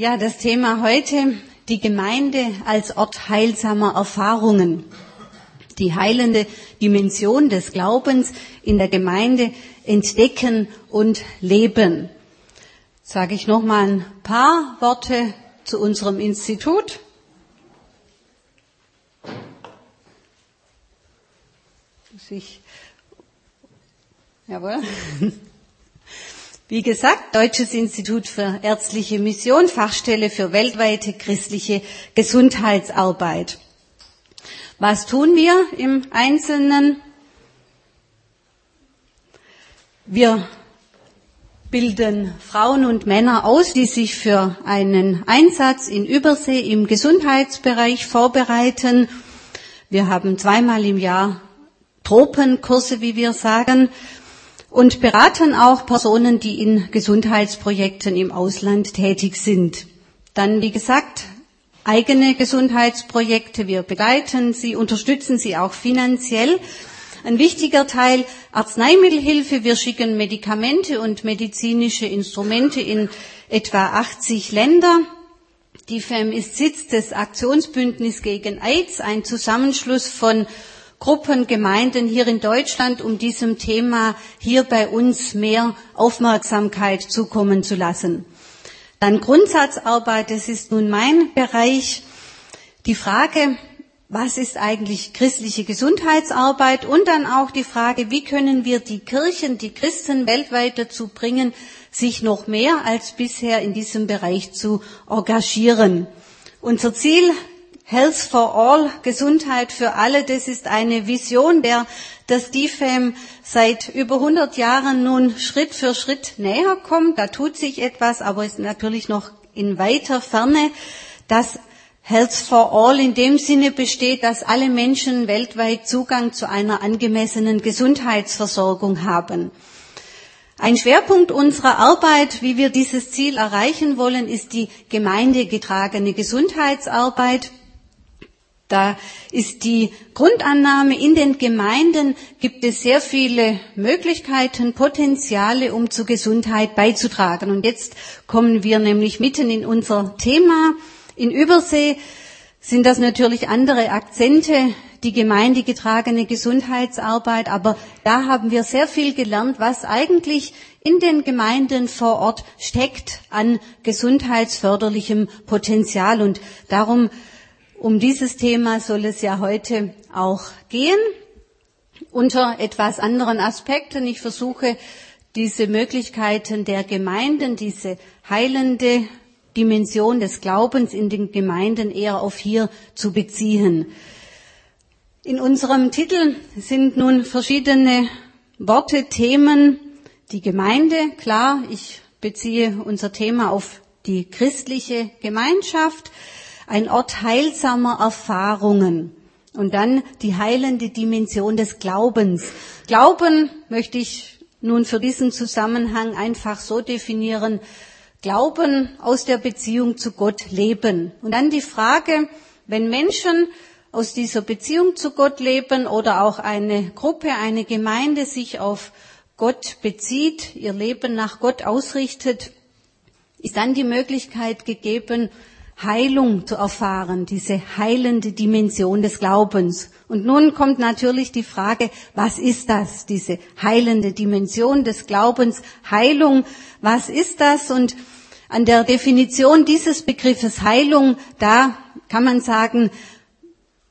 Ja, das Thema heute, die Gemeinde als Ort heilsamer Erfahrungen. Die heilende Dimension des Glaubens in der Gemeinde entdecken und leben. Sage ich noch mal ein paar Worte zu unserem Institut. Muss ich, jawohl. Wie gesagt, Deutsches Institut für ärztliche Mission, Fachstelle für weltweite christliche Gesundheitsarbeit. Was tun wir im Einzelnen? Wir bilden Frauen und Männer aus, die sich für einen Einsatz in Übersee im Gesundheitsbereich vorbereiten. Wir haben zweimal im Jahr Tropenkurse, wie wir sagen, und beraten auch Personen, die in Gesundheitsprojekten im Ausland tätig sind. Dann, wie gesagt, eigene Gesundheitsprojekte. Wir begleiten sie, unterstützen sie auch finanziell. Ein wichtiger Teil Arzneimittelhilfe. Wir schicken Medikamente und medizinische Instrumente in etwa 80 Länder. Die FEM ist Sitz des Aktionsbündnis gegen AIDS, ein Zusammenschluss von Gruppen, Gemeinden hier in Deutschland, um diesem Thema hier bei uns mehr Aufmerksamkeit zukommen zu lassen. Dann Grundsatzarbeit, das ist nun mein Bereich. Die Frage, was ist eigentlich christliche Gesundheitsarbeit? Und dann auch die Frage, wie können wir die Kirchen, die Christen weltweit dazu bringen, sich noch mehr als bisher in diesem Bereich zu engagieren. Unser Ziel Health for All, Gesundheit für alle, das ist eine Vision, der das DFAM seit über 100 Jahren nun Schritt für Schritt näher kommt. Da tut sich etwas, aber ist natürlich noch in weiter Ferne. Das Health for All in dem Sinne besteht, dass alle Menschen weltweit Zugang zu einer angemessenen Gesundheitsversorgung haben. Ein Schwerpunkt unserer Arbeit, wie wir dieses Ziel erreichen wollen, ist die gemeindegetragene Gesundheitsarbeit. Da ist die Grundannahme, in den Gemeinden gibt es sehr viele Möglichkeiten, Potenziale, um zur Gesundheit beizutragen. Und jetzt kommen wir nämlich mitten in unser Thema. In Übersee sind das natürlich andere Akzente, die gemeindegetragene Gesundheitsarbeit, aber da haben wir sehr viel gelernt, was eigentlich in den Gemeinden vor Ort steckt an gesundheitsförderlichem Potenzial. Und darum um dieses Thema soll es ja heute auch gehen, unter etwas anderen Aspekten. Ich versuche, diese Möglichkeiten der Gemeinden, diese heilende Dimension des Glaubens in den Gemeinden eher auf hier zu beziehen. In unserem Titel sind nun verschiedene Worte, Themen. Die Gemeinde, klar, ich beziehe unser Thema auf die christliche Gemeinschaft ein Ort heilsamer Erfahrungen. Und dann die heilende Dimension des Glaubens. Glauben möchte ich nun für diesen Zusammenhang einfach so definieren. Glauben aus der Beziehung zu Gott leben. Und dann die Frage, wenn Menschen aus dieser Beziehung zu Gott leben oder auch eine Gruppe, eine Gemeinde sich auf Gott bezieht, ihr Leben nach Gott ausrichtet, ist dann die Möglichkeit gegeben, Heilung zu erfahren, diese heilende Dimension des Glaubens. Und nun kommt natürlich die Frage, was ist das, diese heilende Dimension des Glaubens, Heilung, was ist das? Und an der Definition dieses Begriffes Heilung, da kann man sagen,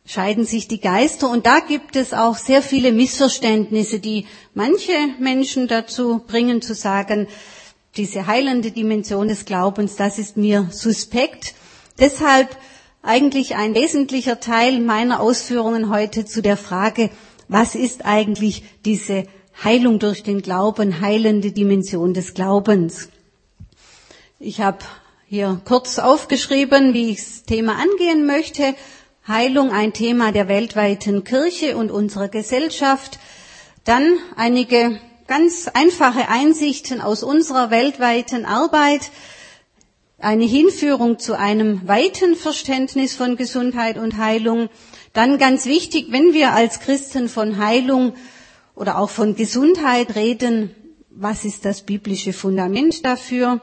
scheiden sich die Geister und da gibt es auch sehr viele Missverständnisse, die manche Menschen dazu bringen zu sagen, diese heilende Dimension des Glaubens, das ist mir suspekt. Deshalb eigentlich ein wesentlicher Teil meiner Ausführungen heute zu der Frage, was ist eigentlich diese Heilung durch den Glauben, heilende Dimension des Glaubens. Ich habe hier kurz aufgeschrieben, wie ich das Thema angehen möchte. Heilung, ein Thema der weltweiten Kirche und unserer Gesellschaft. Dann einige ganz einfache Einsichten aus unserer weltweiten Arbeit eine Hinführung zu einem weiten Verständnis von Gesundheit und Heilung. Dann ganz wichtig, wenn wir als Christen von Heilung oder auch von Gesundheit reden, was ist das biblische Fundament dafür?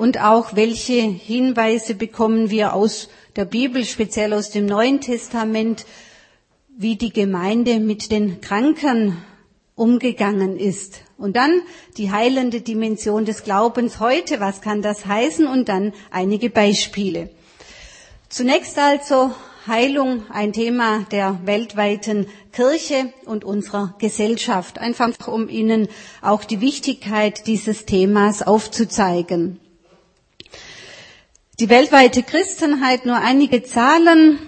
und auch welche Hinweise bekommen wir aus der Bibel, speziell aus dem Neuen Testament, wie die Gemeinde mit den Kranken umgegangen ist. Und dann die heilende Dimension des Glaubens heute, was kann das heißen? Und dann einige Beispiele. Zunächst also Heilung, ein Thema der weltweiten Kirche und unserer Gesellschaft, einfach um Ihnen auch die Wichtigkeit dieses Themas aufzuzeigen. Die weltweite Christenheit, nur einige Zahlen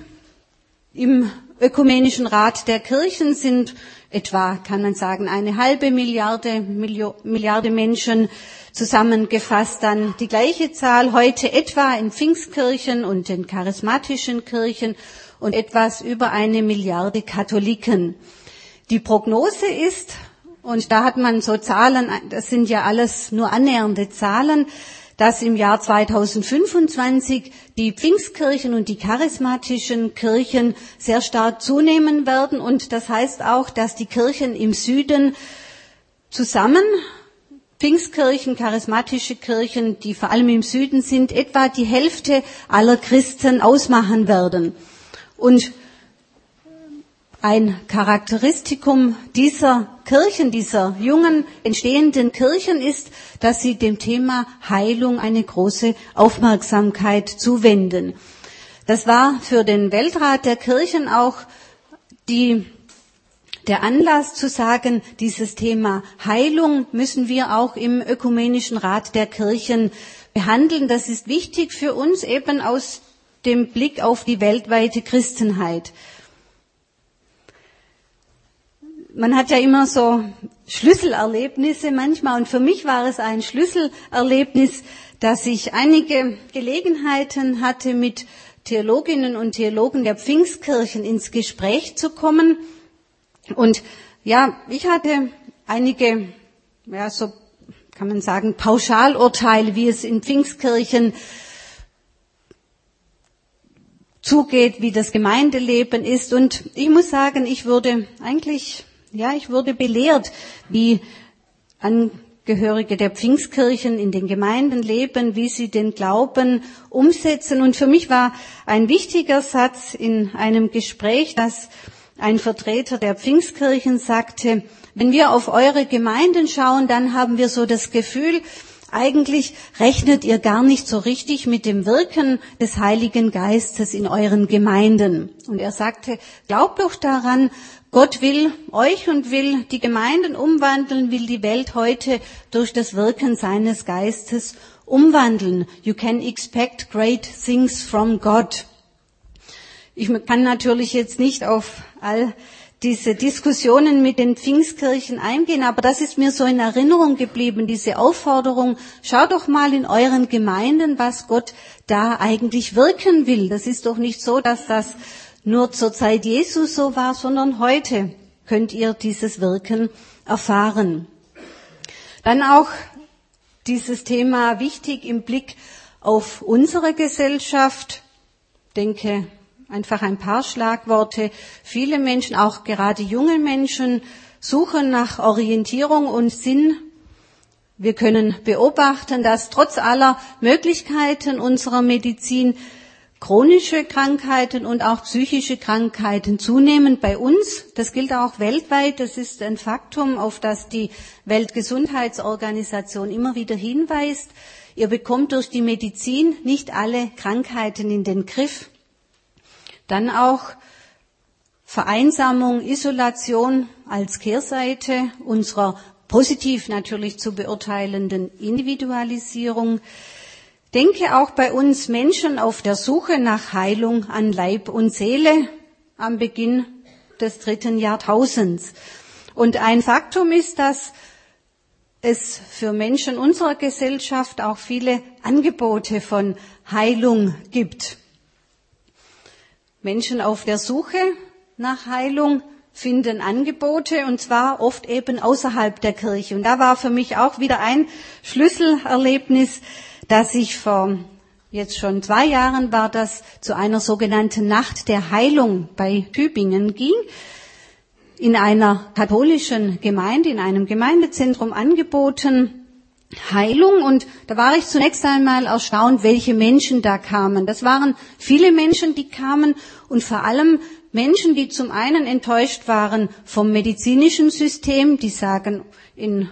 im Ökumenischen Rat der Kirchen sind etwa, kann man sagen, eine halbe Milliarde, Milliarde Menschen zusammengefasst. Dann die gleiche Zahl heute etwa in Pfingstkirchen und in charismatischen Kirchen und etwas über eine Milliarde Katholiken. Die Prognose ist, und da hat man so Zahlen, das sind ja alles nur annähernde Zahlen, dass im Jahr 2025 die Pfingstkirchen und die charismatischen Kirchen sehr stark zunehmen werden. Und das heißt auch, dass die Kirchen im Süden zusammen Pfingstkirchen, charismatische Kirchen, die vor allem im Süden sind, etwa die Hälfte aller Christen ausmachen werden. Und ein Charakteristikum dieser Kirchen, dieser jungen, entstehenden Kirchen ist, dass sie dem Thema Heilung eine große Aufmerksamkeit zuwenden. Das war für den Weltrat der Kirchen auch die, der Anlass zu sagen, dieses Thema Heilung müssen wir auch im Ökumenischen Rat der Kirchen behandeln. Das ist wichtig für uns eben aus dem Blick auf die weltweite Christenheit man hat ja immer so Schlüsselerlebnisse manchmal und für mich war es ein Schlüsselerlebnis, dass ich einige Gelegenheiten hatte, mit Theologinnen und Theologen der Pfingstkirchen ins Gespräch zu kommen. Und ja, ich hatte einige, ja, so kann man sagen, Pauschalurteile, wie es in Pfingstkirchen zugeht, wie das Gemeindeleben ist. Und ich muss sagen, ich wurde eigentlich ja, ich wurde belehrt, wie Angehörige der Pfingstkirchen in den Gemeinden leben, wie sie den Glauben umsetzen. Und für mich war ein wichtiger Satz in einem Gespräch, dass ein Vertreter der Pfingstkirchen sagte, wenn wir auf eure Gemeinden schauen, dann haben wir so das Gefühl, eigentlich rechnet ihr gar nicht so richtig mit dem Wirken des Heiligen Geistes in euren Gemeinden. Und er sagte, glaubt doch daran, Gott will euch und will die Gemeinden umwandeln, will die Welt heute durch das Wirken seines Geistes umwandeln. You can expect great things from God. Ich kann natürlich jetzt nicht auf all diese Diskussionen mit den Pfingstkirchen eingehen, aber das ist mir so in Erinnerung geblieben, diese Aufforderung, schaut doch mal in euren Gemeinden, was Gott da eigentlich wirken will. Das ist doch nicht so, dass das nur zur Zeit Jesus so war, sondern heute könnt ihr dieses Wirken erfahren. Dann auch dieses Thema wichtig im Blick auf unsere Gesellschaft. Ich denke einfach ein paar Schlagworte. Viele Menschen, auch gerade junge Menschen, suchen nach Orientierung und Sinn. Wir können beobachten, dass trotz aller Möglichkeiten unserer Medizin chronische Krankheiten und auch psychische Krankheiten zunehmen bei uns. Das gilt auch weltweit. Das ist ein Faktum, auf das die Weltgesundheitsorganisation immer wieder hinweist. Ihr bekommt durch die Medizin nicht alle Krankheiten in den Griff. Dann auch Vereinsamung, Isolation als Kehrseite unserer positiv natürlich zu beurteilenden Individualisierung. Denke auch bei uns Menschen auf der Suche nach Heilung an Leib und Seele am Beginn des dritten Jahrtausends. Und ein Faktum ist, dass es für Menschen unserer Gesellschaft auch viele Angebote von Heilung gibt. Menschen auf der Suche nach Heilung finden Angebote und zwar oft eben außerhalb der Kirche. Und da war für mich auch wieder ein Schlüsselerlebnis, dass ich vor jetzt schon zwei Jahren war das zu einer sogenannten Nacht der Heilung bei Tübingen ging, in einer katholischen Gemeinde, in einem Gemeindezentrum angeboten Heilung. Und da war ich zunächst einmal erstaunt, welche Menschen da kamen. Das waren viele Menschen, die kamen und vor allem Menschen, die zum einen enttäuscht waren vom medizinischen System, die sagen, in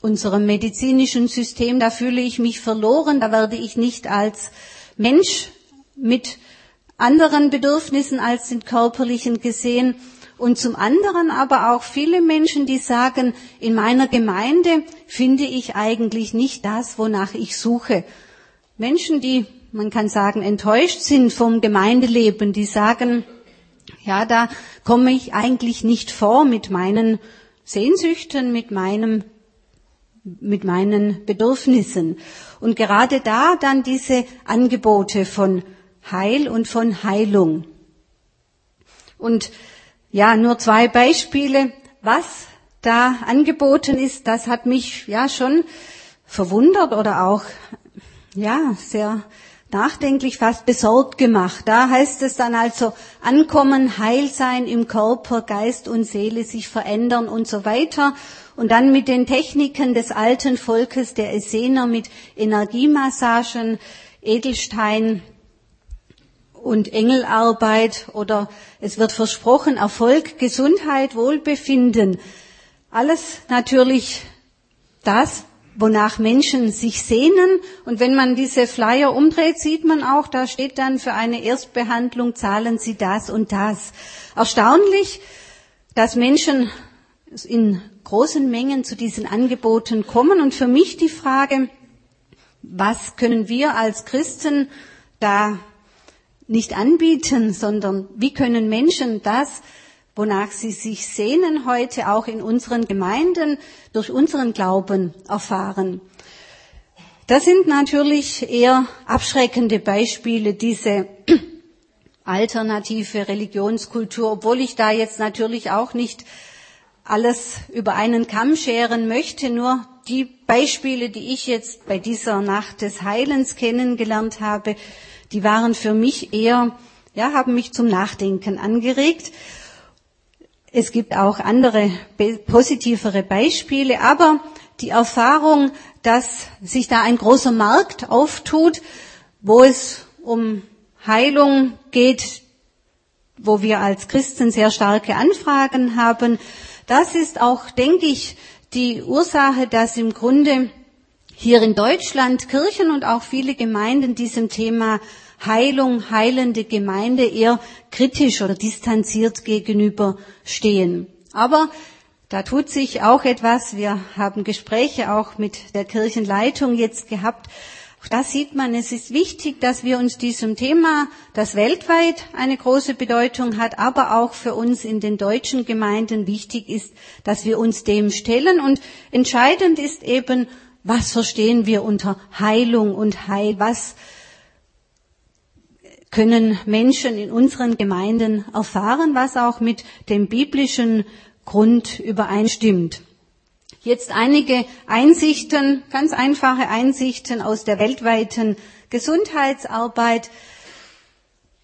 unserem medizinischen System, da fühle ich mich verloren, da werde ich nicht als Mensch mit anderen Bedürfnissen als den körperlichen gesehen und zum anderen aber auch viele Menschen, die sagen, in meiner Gemeinde finde ich eigentlich nicht das, wonach ich suche. Menschen, die, man kann sagen, enttäuscht sind vom Gemeindeleben, die sagen, ja, da komme ich eigentlich nicht vor mit meinen Sehnsüchten, mit meinem mit meinen Bedürfnissen. Und gerade da dann diese Angebote von Heil und von Heilung. Und ja, nur zwei Beispiele, was da angeboten ist, das hat mich ja schon verwundert oder auch ja sehr nachdenklich, fast besorgt gemacht. Da heißt es dann also ankommen, heil sein im Körper, Geist und Seele sich verändern und so weiter. Und dann mit den Techniken des alten Volkes der Essener mit Energiemassagen, Edelstein, und Engelarbeit oder es wird versprochen Erfolg, Gesundheit, Wohlbefinden. Alles natürlich das, wonach Menschen sich sehnen. Und wenn man diese Flyer umdreht, sieht man auch, da steht dann für eine Erstbehandlung zahlen Sie das und das. Erstaunlich, dass Menschen in großen Mengen zu diesen Angeboten kommen. Und für mich die Frage, was können wir als Christen da nicht anbieten, sondern wie können Menschen das, wonach sie sich sehnen, heute auch in unseren Gemeinden durch unseren Glauben erfahren. Das sind natürlich eher abschreckende Beispiele, diese alternative Religionskultur, obwohl ich da jetzt natürlich auch nicht alles über einen Kamm scheren möchte, nur die Beispiele, die ich jetzt bei dieser Nacht des Heilens kennengelernt habe, die waren für mich eher, ja, haben mich zum Nachdenken angeregt. Es gibt auch andere positivere Beispiele, aber die Erfahrung, dass sich da ein großer Markt auftut, wo es um Heilung geht, wo wir als Christen sehr starke Anfragen haben, das ist auch, denke ich, die Ursache, dass im Grunde hier in Deutschland Kirchen und auch viele Gemeinden diesem Thema Heilung, heilende Gemeinde eher kritisch oder distanziert gegenüberstehen. Aber da tut sich auch etwas. Wir haben Gespräche auch mit der Kirchenleitung jetzt gehabt. Auch da sieht man, es ist wichtig, dass wir uns diesem Thema, das weltweit eine große Bedeutung hat, aber auch für uns in den deutschen Gemeinden wichtig ist, dass wir uns dem stellen. Und entscheidend ist eben, was verstehen wir unter Heilung und Heil? Was können Menschen in unseren Gemeinden erfahren, was auch mit dem biblischen Grund übereinstimmt. Jetzt einige Einsichten, ganz einfache Einsichten aus der weltweiten Gesundheitsarbeit.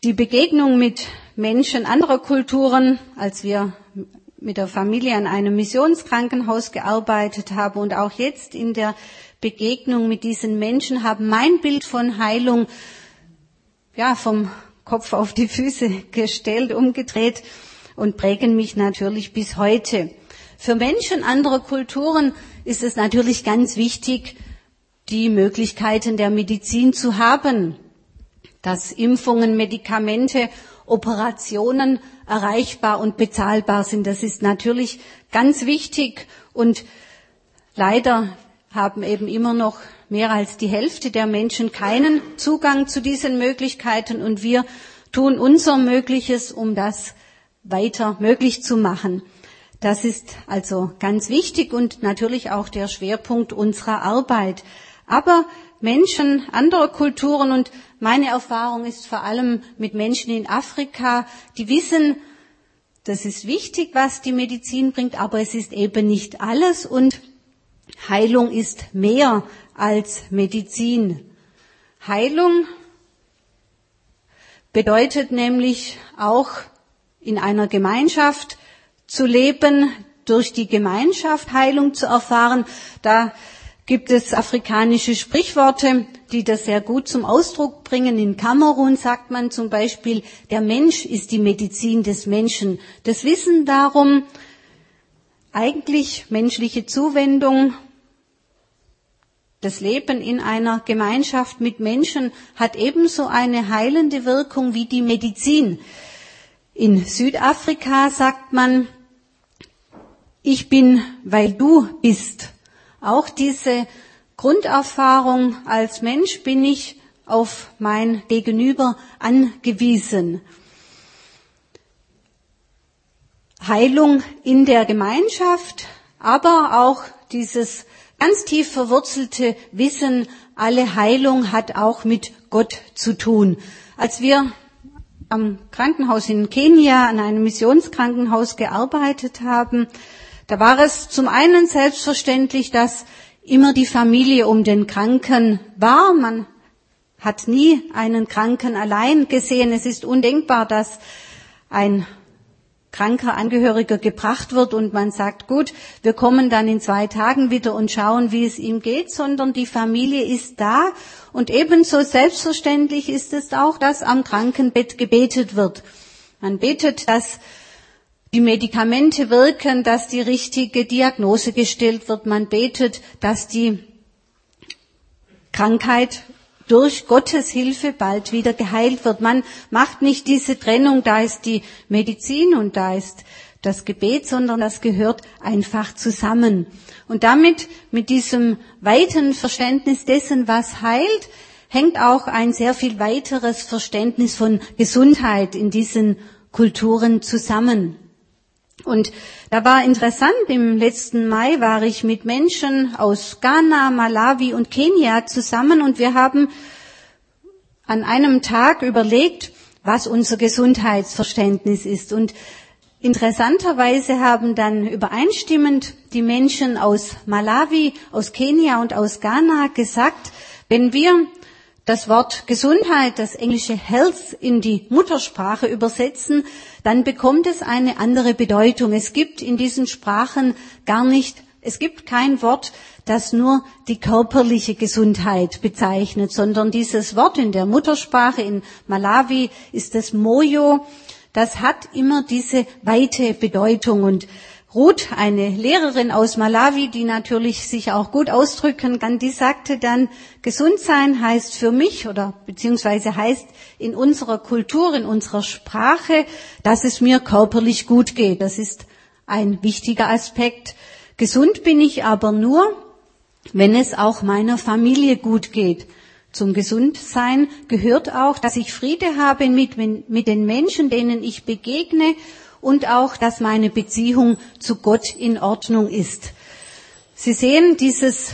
Die Begegnung mit Menschen anderer Kulturen, als wir mit der Familie an einem Missionskrankenhaus gearbeitet haben und auch jetzt in der Begegnung mit diesen Menschen haben mein Bild von Heilung ja vom Kopf auf die Füße gestellt, umgedreht und prägen mich natürlich bis heute. Für Menschen anderer Kulturen ist es natürlich ganz wichtig, die Möglichkeiten der Medizin zu haben, dass Impfungen, Medikamente Operationen erreichbar und bezahlbar sind. Das ist natürlich ganz wichtig und leider haben eben immer noch mehr als die Hälfte der Menschen keinen Zugang zu diesen Möglichkeiten und wir tun unser Mögliches, um das weiter möglich zu machen. Das ist also ganz wichtig und natürlich auch der Schwerpunkt unserer Arbeit. Aber Menschen anderer Kulturen und meine Erfahrung ist vor allem mit Menschen in Afrika, die wissen, das ist wichtig, was die Medizin bringt, aber es ist eben nicht alles und Heilung ist mehr als Medizin. Heilung bedeutet nämlich auch in einer Gemeinschaft zu leben, durch die Gemeinschaft Heilung zu erfahren. Da gibt es afrikanische Sprichworte, die das sehr gut zum Ausdruck bringen. In Kamerun sagt man zum Beispiel, der Mensch ist die Medizin des Menschen. Das Wissen darum, eigentlich menschliche Zuwendung, das Leben in einer Gemeinschaft mit Menschen hat ebenso eine heilende Wirkung wie die Medizin. In Südafrika sagt man, ich bin, weil du bist. Auch diese Grunderfahrung als Mensch bin ich auf mein Gegenüber angewiesen. Heilung in der Gemeinschaft, aber auch dieses ganz tief verwurzelte Wissen, alle Heilung hat auch mit Gott zu tun. Als wir am Krankenhaus in Kenia, an einem Missionskrankenhaus gearbeitet haben, da war es zum einen selbstverständlich, dass immer die Familie um den Kranken war. Man hat nie einen Kranken allein gesehen. Es ist undenkbar, dass ein kranker Angehöriger gebracht wird und man sagt, gut, wir kommen dann in zwei Tagen wieder und schauen, wie es ihm geht, sondern die Familie ist da und ebenso selbstverständlich ist es auch, dass am Krankenbett gebetet wird. Man betet, dass die Medikamente wirken, dass die richtige Diagnose gestellt wird. Man betet, dass die Krankheit durch Gottes Hilfe bald wieder geheilt wird. Man macht nicht diese Trennung, da ist die Medizin und da ist das Gebet, sondern das gehört einfach zusammen. Und damit, mit diesem weiten Verständnis dessen, was heilt, hängt auch ein sehr viel weiteres Verständnis von Gesundheit in diesen Kulturen zusammen. Und da war interessant, im letzten Mai war ich mit Menschen aus Ghana, Malawi und Kenia zusammen und wir haben an einem Tag überlegt, was unser Gesundheitsverständnis ist. Und interessanterweise haben dann übereinstimmend die Menschen aus Malawi, aus Kenia und aus Ghana gesagt, wenn wir das Wort Gesundheit, das englische Health in die Muttersprache übersetzen, dann bekommt es eine andere Bedeutung. Es gibt in diesen Sprachen gar nicht, es gibt kein Wort, das nur die körperliche Gesundheit bezeichnet, sondern dieses Wort in der Muttersprache in Malawi ist das Moyo, das hat immer diese weite Bedeutung und Ruth, eine Lehrerin aus Malawi, die natürlich sich auch gut ausdrücken kann, die sagte dann, gesund sein heißt für mich oder beziehungsweise heißt in unserer Kultur, in unserer Sprache, dass es mir körperlich gut geht. Das ist ein wichtiger Aspekt. Gesund bin ich aber nur, wenn es auch meiner Familie gut geht. Zum Gesundsein gehört auch, dass ich Friede habe mit, mit den Menschen, denen ich begegne und auch, dass meine Beziehung zu Gott in Ordnung ist. Sie sehen dieses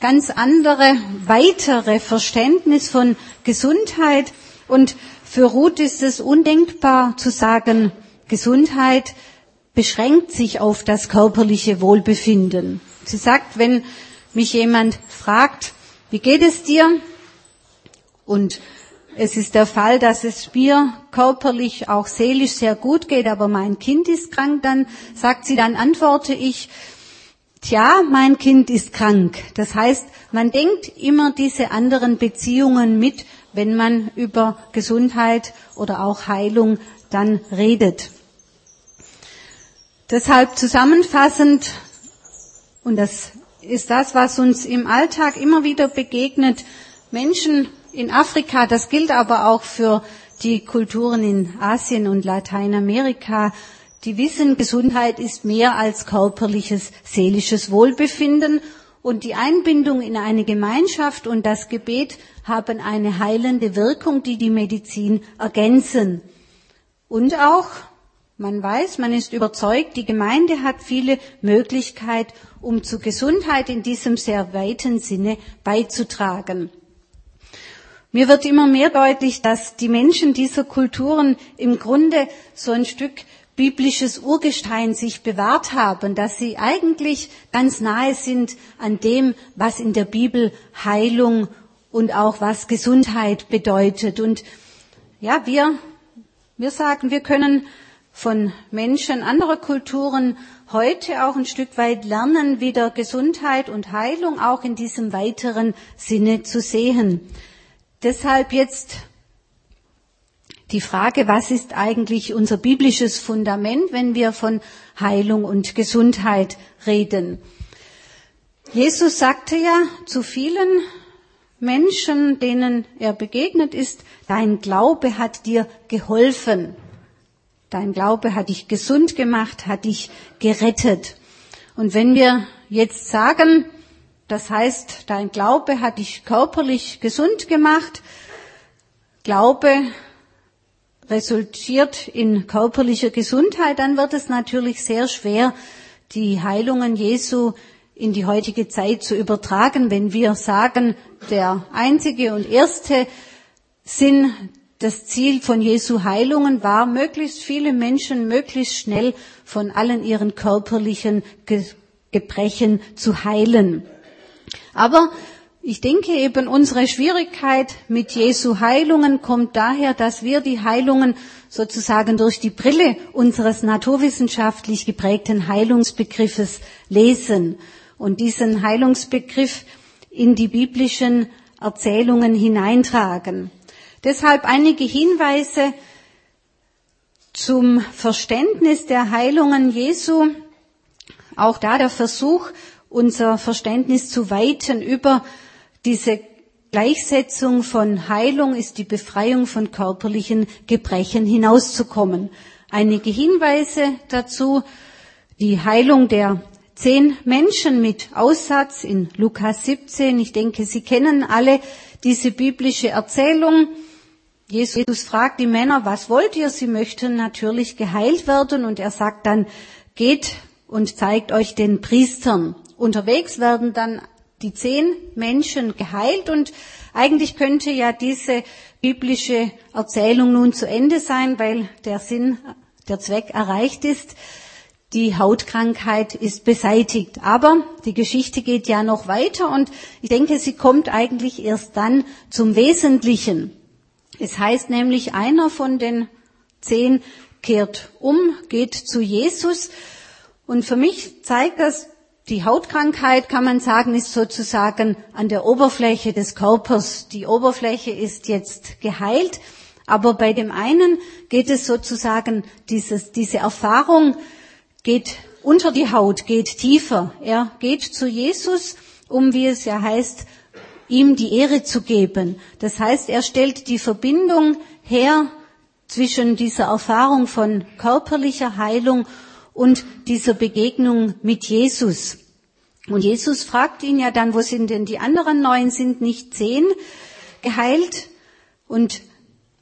ganz andere, weitere Verständnis von Gesundheit und für Ruth ist es undenkbar zu sagen, Gesundheit beschränkt sich auf das körperliche Wohlbefinden. Sie sagt, wenn mich jemand fragt, wie geht es dir? Und es ist der Fall, dass es mir körperlich, auch seelisch sehr gut geht, aber mein Kind ist krank, dann sagt sie, dann antworte ich, tja, mein Kind ist krank. Das heißt, man denkt immer diese anderen Beziehungen mit, wenn man über Gesundheit oder auch Heilung dann redet. Deshalb zusammenfassend, und das ist das, was uns im Alltag immer wieder begegnet, Menschen in Afrika, das gilt aber auch für die Kulturen in Asien und Lateinamerika, die wissen, Gesundheit ist mehr als körperliches, seelisches Wohlbefinden und die Einbindung in eine Gemeinschaft und das Gebet haben eine heilende Wirkung, die die Medizin ergänzen. Und auch, man weiß, man ist überzeugt, die Gemeinde hat viele Möglichkeiten, um zur Gesundheit in diesem sehr weiten Sinne beizutragen. Mir wird immer mehr deutlich, dass die Menschen dieser Kulturen im Grunde so ein Stück biblisches Urgestein sich bewahrt haben, dass sie eigentlich ganz nahe sind an dem, was in der Bibel Heilung und auch was Gesundheit bedeutet. Und ja, wir, wir sagen, wir können von Menschen anderer Kulturen heute auch ein Stück weit lernen, wieder Gesundheit und Heilung auch in diesem weiteren Sinne zu sehen. Deshalb jetzt die Frage, was ist eigentlich unser biblisches Fundament, wenn wir von Heilung und Gesundheit reden? Jesus sagte ja zu vielen Menschen, denen er begegnet ist, dein Glaube hat dir geholfen. Dein Glaube hat dich gesund gemacht, hat dich gerettet. Und wenn wir jetzt sagen, das heißt, dein Glaube hat dich körperlich gesund gemacht, Glaube resultiert in körperlicher Gesundheit, dann wird es natürlich sehr schwer, die Heilungen Jesu in die heutige Zeit zu übertragen, wenn wir sagen, der einzige und erste Sinn das Ziel von Jesu Heilungen war, möglichst viele Menschen möglichst schnell von allen ihren körperlichen Gebrechen zu heilen. Aber ich denke eben, unsere Schwierigkeit mit Jesu Heilungen kommt daher, dass wir die Heilungen sozusagen durch die Brille unseres naturwissenschaftlich geprägten Heilungsbegriffes lesen und diesen Heilungsbegriff in die biblischen Erzählungen hineintragen. Deshalb einige Hinweise zum Verständnis der Heilungen Jesu. Auch da der Versuch, unser Verständnis zu weiten über diese Gleichsetzung von Heilung ist die Befreiung von körperlichen Gebrechen hinauszukommen. Einige Hinweise dazu. Die Heilung der zehn Menschen mit Aussatz in Lukas 17. Ich denke, Sie kennen alle diese biblische Erzählung. Jesus fragt die Männer, was wollt ihr? Sie möchten natürlich geheilt werden und er sagt dann, geht und zeigt euch den Priestern. Unterwegs werden dann die zehn Menschen geheilt und eigentlich könnte ja diese biblische Erzählung nun zu Ende sein, weil der Sinn, der Zweck erreicht ist. Die Hautkrankheit ist beseitigt. Aber die Geschichte geht ja noch weiter und ich denke, sie kommt eigentlich erst dann zum Wesentlichen. Es heißt nämlich, einer von den zehn kehrt um, geht zu Jesus. Und für mich zeigt das, die Hautkrankheit, kann man sagen, ist sozusagen an der Oberfläche des Körpers. Die Oberfläche ist jetzt geheilt. Aber bei dem einen geht es sozusagen, dieses, diese Erfahrung geht unter die Haut, geht tiefer. Er geht zu Jesus, um, wie es ja heißt, ihm die Ehre zu geben. Das heißt, er stellt die Verbindung her zwischen dieser Erfahrung von körperlicher Heilung und dieser Begegnung mit Jesus. Und Jesus fragt ihn ja dann, wo sind denn die anderen neun? Sind nicht zehn geheilt? Und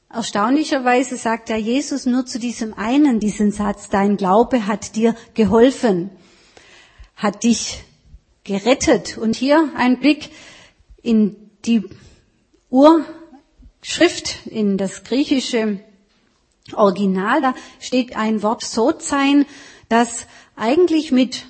erstaunlicherweise sagt ja Jesus nur zu diesem einen diesen Satz, dein Glaube hat dir geholfen, hat dich gerettet. Und hier ein Blick in die Urschrift, in das griechische Original, da steht ein Wort Sozein, das eigentlich mit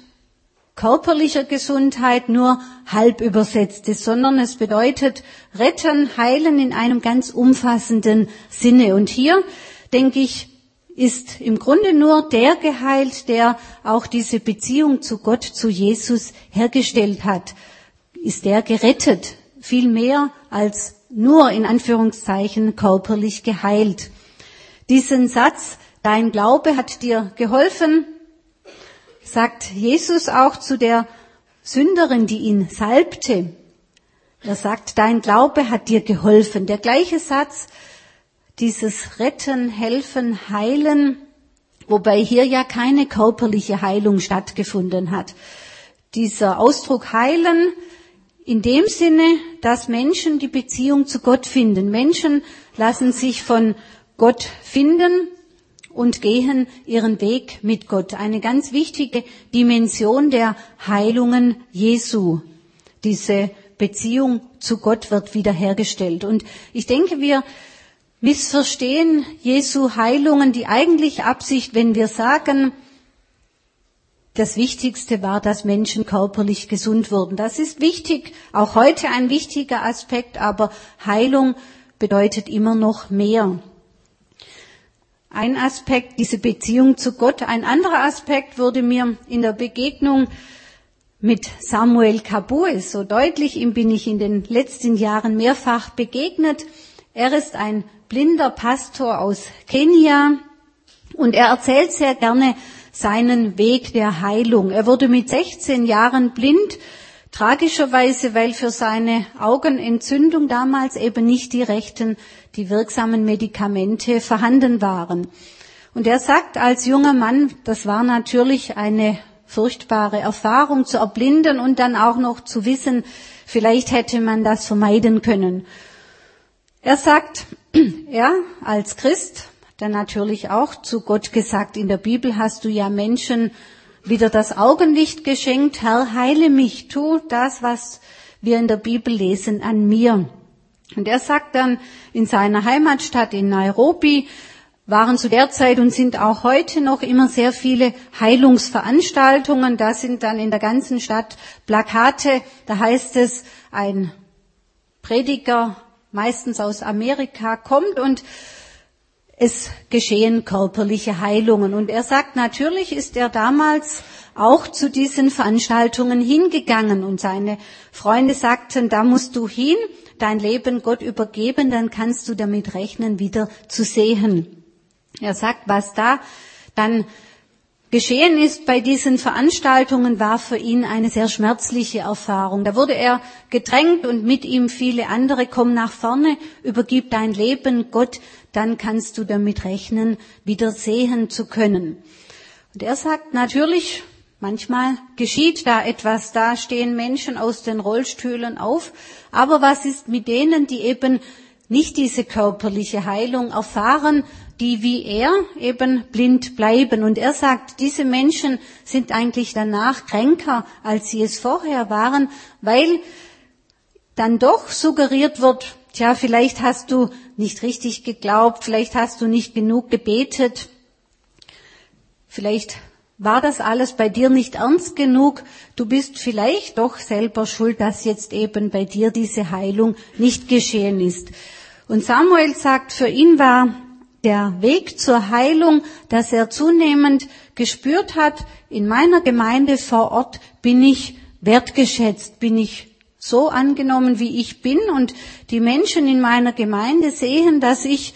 körperlicher Gesundheit nur halb übersetzt ist, sondern es bedeutet retten, heilen in einem ganz umfassenden Sinne. Und hier, denke ich, ist im Grunde nur der geheilt, der auch diese Beziehung zu Gott, zu Jesus hergestellt hat. Ist der gerettet, viel mehr als nur in Anführungszeichen körperlich geheilt. Diesen Satz, dein Glaube hat dir geholfen, sagt Jesus auch zu der Sünderin, die ihn salbte. Er sagt, dein Glaube hat dir geholfen. Der gleiche Satz, dieses Retten, Helfen, Heilen, wobei hier ja keine körperliche Heilung stattgefunden hat. Dieser Ausdruck heilen in dem Sinne, dass Menschen die Beziehung zu Gott finden. Menschen lassen sich von Gott finden und gehen ihren Weg mit Gott. Eine ganz wichtige Dimension der Heilungen Jesu. Diese Beziehung zu Gott wird wiederhergestellt. Und ich denke, wir missverstehen Jesu Heilungen die eigentliche Absicht, wenn wir sagen, das Wichtigste war, dass Menschen körperlich gesund wurden. Das ist wichtig, auch heute ein wichtiger Aspekt, aber Heilung bedeutet immer noch mehr. Ein Aspekt, diese Beziehung zu Gott. Ein anderer Aspekt wurde mir in der Begegnung mit Samuel Kabue so deutlich. Ihm bin ich in den letzten Jahren mehrfach begegnet. Er ist ein blinder Pastor aus Kenia und er erzählt sehr gerne seinen Weg der Heilung. Er wurde mit 16 Jahren blind, tragischerweise, weil für seine Augenentzündung damals eben nicht die rechten, die wirksamen Medikamente vorhanden waren. Und er sagt als junger Mann, das war natürlich eine furchtbare Erfahrung zu erblinden und dann auch noch zu wissen, vielleicht hätte man das vermeiden können. Er sagt, er als Christ, dann natürlich auch zu Gott gesagt, in der Bibel hast du ja Menschen wieder das Augenlicht geschenkt, Herr, heile mich, tu das, was wir in der Bibel lesen, an mir. Und er sagt dann in seiner Heimatstadt in Nairobi, waren zu der Zeit und sind auch heute noch immer sehr viele Heilungsveranstaltungen. Da sind dann in der ganzen Stadt Plakate, da heißt es, ein Prediger, meistens aus Amerika, kommt und es geschehen körperliche Heilungen. Und er sagt, natürlich ist er damals auch zu diesen Veranstaltungen hingegangen und seine Freunde sagten, da musst du hin, dein Leben Gott übergeben, dann kannst du damit rechnen, wieder zu sehen. Er sagt, was da dann geschehen ist bei diesen Veranstaltungen, war für ihn eine sehr schmerzliche Erfahrung. Da wurde er gedrängt und mit ihm viele andere, komm nach vorne, übergib dein Leben Gott, dann kannst du damit rechnen, wieder sehen zu können. Und er sagt natürlich, manchmal geschieht da etwas, da stehen Menschen aus den Rollstühlen auf, aber was ist mit denen, die eben nicht diese körperliche Heilung erfahren, die wie er eben blind bleiben. Und er sagt, diese Menschen sind eigentlich danach kränker, als sie es vorher waren, weil dann doch suggeriert wird, tja, vielleicht hast du nicht richtig geglaubt, vielleicht hast du nicht genug gebetet, vielleicht war das alles bei dir nicht ernst genug, du bist vielleicht doch selber schuld, dass jetzt eben bei dir diese Heilung nicht geschehen ist. Und Samuel sagt, für ihn war der Weg zur Heilung, dass er zunehmend gespürt hat, in meiner Gemeinde vor Ort bin ich wertgeschätzt, bin ich so angenommen, wie ich bin und die Menschen in meiner Gemeinde sehen, dass ich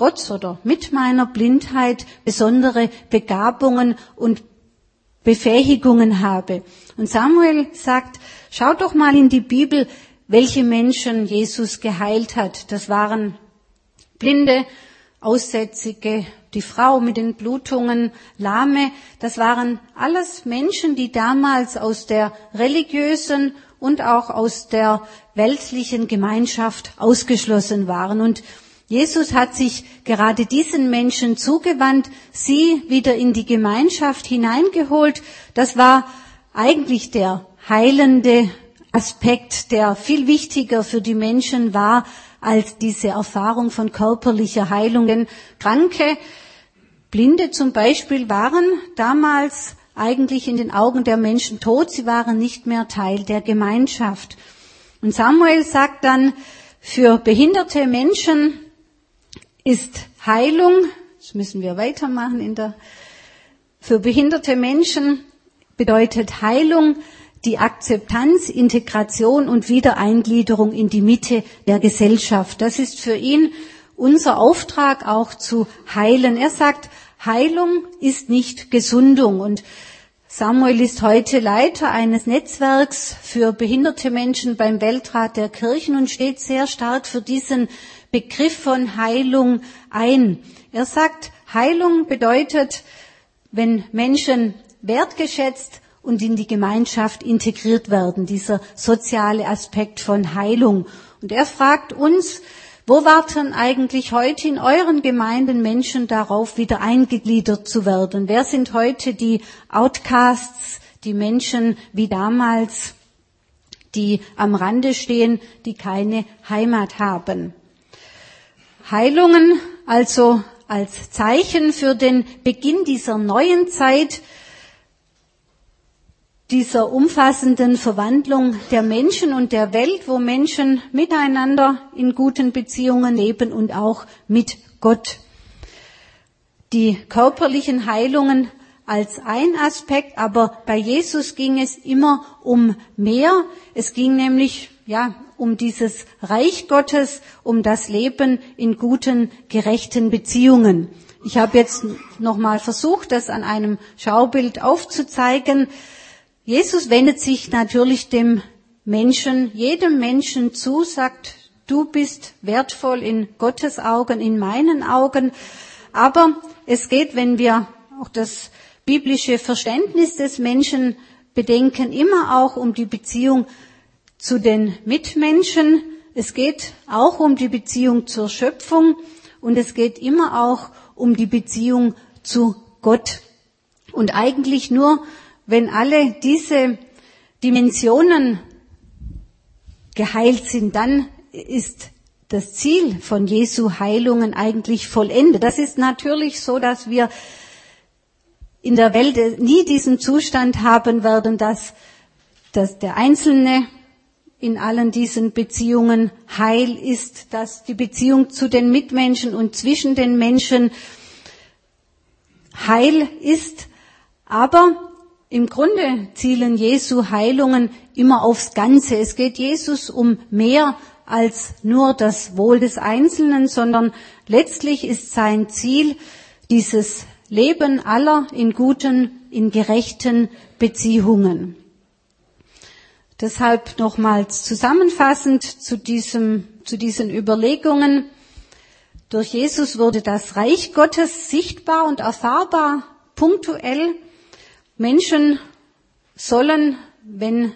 trotz oder mit meiner Blindheit besondere Begabungen und Befähigungen habe. Und Samuel sagt, schau doch mal in die Bibel, welche Menschen Jesus geheilt hat. Das waren Blinde, Aussätzige, die Frau mit den Blutungen, Lahme. Das waren alles Menschen, die damals aus der religiösen und auch aus der weltlichen Gemeinschaft ausgeschlossen waren. Und Jesus hat sich gerade diesen Menschen zugewandt, sie wieder in die Gemeinschaft hineingeholt. Das war eigentlich der heilende Aspekt, der viel wichtiger für die Menschen war als diese Erfahrung von körperlicher Heilung. Denn Kranke, Blinde zum Beispiel waren damals eigentlich in den Augen der Menschen tot. Sie waren nicht mehr Teil der Gemeinschaft. Und Samuel sagt dann, für behinderte Menschen ist Heilung, das müssen wir weitermachen in der, für behinderte Menschen bedeutet Heilung die Akzeptanz, Integration und Wiedereingliederung in die Mitte der Gesellschaft. Das ist für ihn unser Auftrag auch zu heilen. Er sagt, Heilung ist nicht Gesundung und Samuel ist heute Leiter eines Netzwerks für behinderte Menschen beim Weltrat der Kirchen und steht sehr stark für diesen Begriff von Heilung ein. Er sagt, Heilung bedeutet, wenn Menschen wertgeschätzt, und in die Gemeinschaft integriert werden, dieser soziale Aspekt von Heilung. Und er fragt uns, wo warten eigentlich heute in euren Gemeinden Menschen darauf, wieder eingegliedert zu werden? Wer sind heute die Outcasts, die Menschen wie damals, die am Rande stehen, die keine Heimat haben? Heilungen also als Zeichen für den Beginn dieser neuen Zeit, dieser umfassenden Verwandlung der Menschen und der Welt, wo Menschen miteinander in guten Beziehungen leben und auch mit Gott. die körperlichen Heilungen als ein Aspekt, aber bei Jesus ging es immer um mehr. Es ging nämlich, ja, um dieses Reich Gottes, um das Leben in guten, gerechten Beziehungen. Ich habe jetzt nochmal versucht, das an einem Schaubild aufzuzeigen. Jesus wendet sich natürlich dem Menschen, jedem Menschen zu, sagt, du bist wertvoll in Gottes Augen, in meinen Augen. Aber es geht, wenn wir auch das biblische Verständnis des Menschen bedenken, immer auch um die Beziehung zu den Mitmenschen. Es geht auch um die Beziehung zur Schöpfung und es geht immer auch um die Beziehung zu Gott. Und eigentlich nur, wenn alle diese Dimensionen geheilt sind, dann ist das Ziel von Jesu Heilungen eigentlich vollendet. Das ist natürlich so, dass wir in der Welt nie diesen Zustand haben werden, dass, dass der Einzelne in allen diesen Beziehungen heil ist, dass die Beziehung zu den Mitmenschen und zwischen den Menschen heil ist. Aber im Grunde zielen Jesu Heilungen immer aufs Ganze. Es geht Jesus um mehr als nur das Wohl des Einzelnen, sondern letztlich ist sein Ziel dieses Leben aller in guten, in gerechten Beziehungen. Deshalb nochmals zusammenfassend zu diesem, zu diesen Überlegungen. Durch Jesus wurde das Reich Gottes sichtbar und erfahrbar, punktuell. Menschen sollen, wenn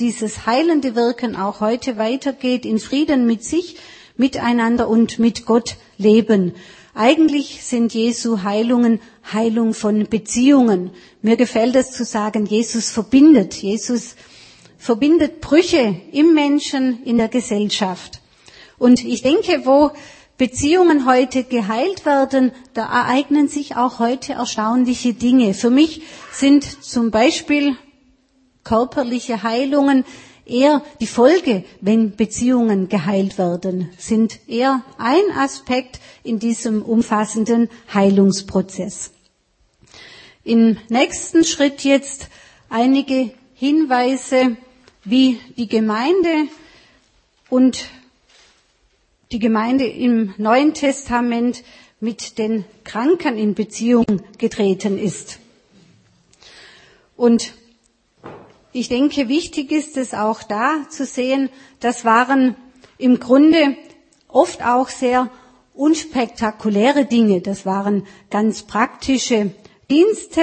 dieses heilende Wirken auch heute weitergeht, in Frieden mit sich, miteinander und mit Gott leben. Eigentlich sind Jesu Heilungen Heilung von Beziehungen. Mir gefällt es zu sagen, Jesus verbindet. Jesus verbindet Brüche im Menschen, in der Gesellschaft. Und ich denke, wo Beziehungen heute geheilt werden, da ereignen sich auch heute erstaunliche Dinge. Für mich sind zum Beispiel körperliche Heilungen eher die Folge, wenn Beziehungen geheilt werden, sind eher ein Aspekt in diesem umfassenden Heilungsprozess. Im nächsten Schritt jetzt einige Hinweise, wie die Gemeinde und die Gemeinde im Neuen Testament mit den Kranken in Beziehung getreten ist. Und ich denke, wichtig ist es auch da zu sehen, das waren im Grunde oft auch sehr unspektakuläre Dinge. Das waren ganz praktische Dienste.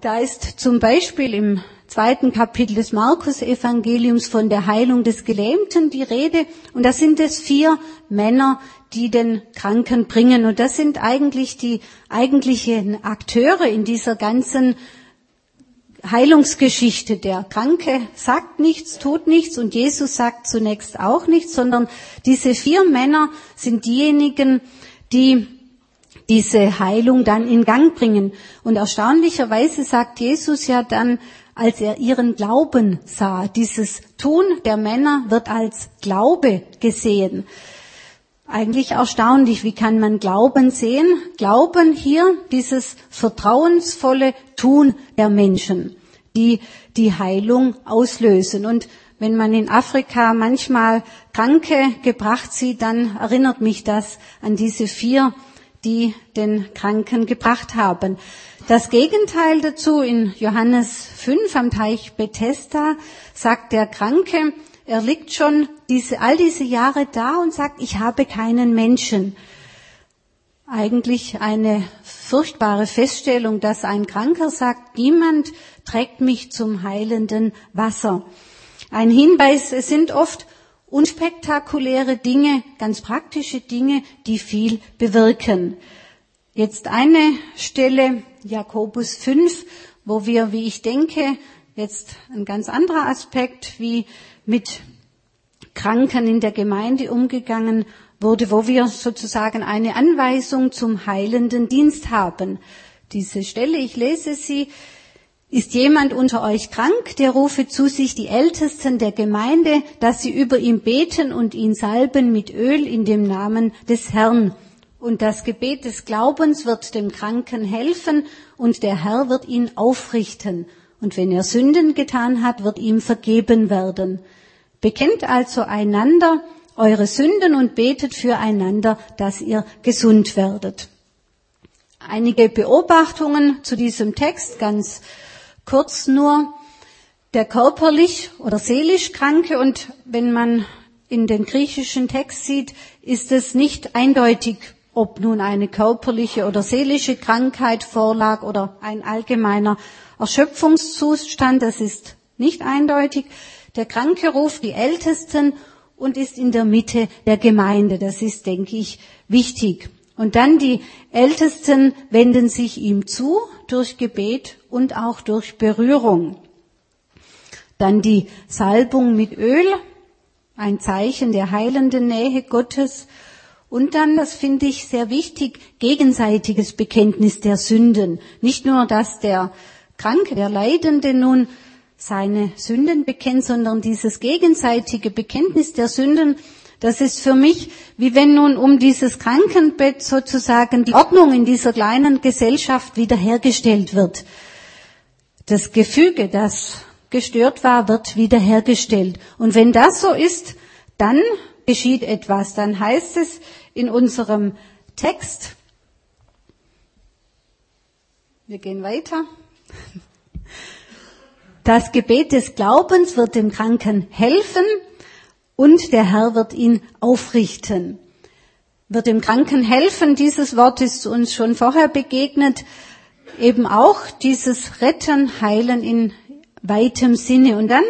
Da ist zum Beispiel im zweiten Kapitel des Markus-Evangeliums von der Heilung des Gelähmten die Rede. Und da sind es vier Männer, die den Kranken bringen. Und das sind eigentlich die eigentlichen Akteure in dieser ganzen Heilungsgeschichte. Der Kranke sagt nichts, tut nichts und Jesus sagt zunächst auch nichts, sondern diese vier Männer sind diejenigen, die diese Heilung dann in Gang bringen. Und erstaunlicherweise sagt Jesus ja dann, als er ihren Glauben sah, dieses Tun der Männer wird als Glaube gesehen. Eigentlich erstaunlich, wie kann man Glauben sehen? Glauben hier, dieses vertrauensvolle Tun der Menschen, die die Heilung auslösen. Und wenn man in Afrika manchmal Kranke gebracht sieht, dann erinnert mich das an diese vier, die den Kranken gebracht haben. Das Gegenteil dazu in Johannes 5 am Teich Bethesda sagt der Kranke, er liegt schon diese, all diese Jahre da und sagt, ich habe keinen Menschen. Eigentlich eine furchtbare Feststellung, dass ein Kranker sagt, niemand trägt mich zum heilenden Wasser. Ein Hinweis, es sind oft unspektakuläre Dinge, ganz praktische Dinge, die viel bewirken. Jetzt eine Stelle, Jakobus 5, wo wir, wie ich denke, jetzt ein ganz anderer Aspekt, wie mit Kranken in der Gemeinde umgegangen wurde, wo wir sozusagen eine Anweisung zum heilenden Dienst haben. Diese Stelle, ich lese sie, ist jemand unter euch krank, der rufe zu sich die Ältesten der Gemeinde, dass sie über ihn beten und ihn salben mit Öl in dem Namen des Herrn. Und das Gebet des Glaubens wird dem Kranken helfen und der Herr wird ihn aufrichten. Und wenn er Sünden getan hat, wird ihm vergeben werden. Bekennt also einander eure Sünden und betet füreinander, dass ihr gesund werdet. Einige Beobachtungen zu diesem Text, ganz kurz nur. Der körperlich oder seelisch Kranke und wenn man in den griechischen Text sieht, ist es nicht eindeutig ob nun eine körperliche oder seelische Krankheit vorlag oder ein allgemeiner Erschöpfungszustand, das ist nicht eindeutig. Der Kranke ruft die Ältesten und ist in der Mitte der Gemeinde. Das ist, denke ich, wichtig. Und dann die Ältesten wenden sich ihm zu durch Gebet und auch durch Berührung. Dann die Salbung mit Öl, ein Zeichen der heilenden Nähe Gottes und dann, das finde ich sehr wichtig, gegenseitiges Bekenntnis der Sünden. Nicht nur, dass der Kranke, der Leidende nun seine Sünden bekennt, sondern dieses gegenseitige Bekenntnis der Sünden, das ist für mich, wie wenn nun um dieses Krankenbett sozusagen die Ordnung in dieser kleinen Gesellschaft wiederhergestellt wird. Das Gefüge, das gestört war, wird wiederhergestellt. Und wenn das so ist, dann geschieht etwas. Dann heißt es in unserem Text. Wir gehen weiter. Das Gebet des Glaubens wird dem Kranken helfen und der Herr wird ihn aufrichten. Wird dem Kranken helfen, dieses Wort ist uns schon vorher begegnet, eben auch dieses Retten, Heilen in weitem Sinne. Und dann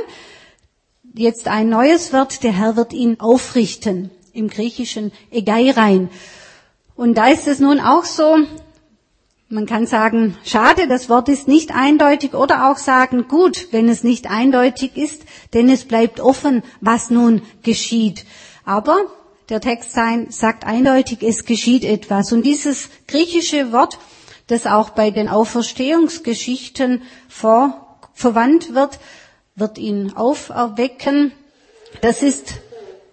jetzt ein neues Wort, der Herr wird ihn aufrichten im Griechischen Egeirein. Und da ist es nun auch so, man kann sagen, schade, das Wort ist nicht eindeutig oder auch sagen, gut, wenn es nicht eindeutig ist, denn es bleibt offen, was nun geschieht. Aber der Text sagt eindeutig, es geschieht etwas. Und dieses griechische Wort, das auch bei den Auferstehungsgeschichten vor, verwandt wird, wird ihn auferwecken. Das ist,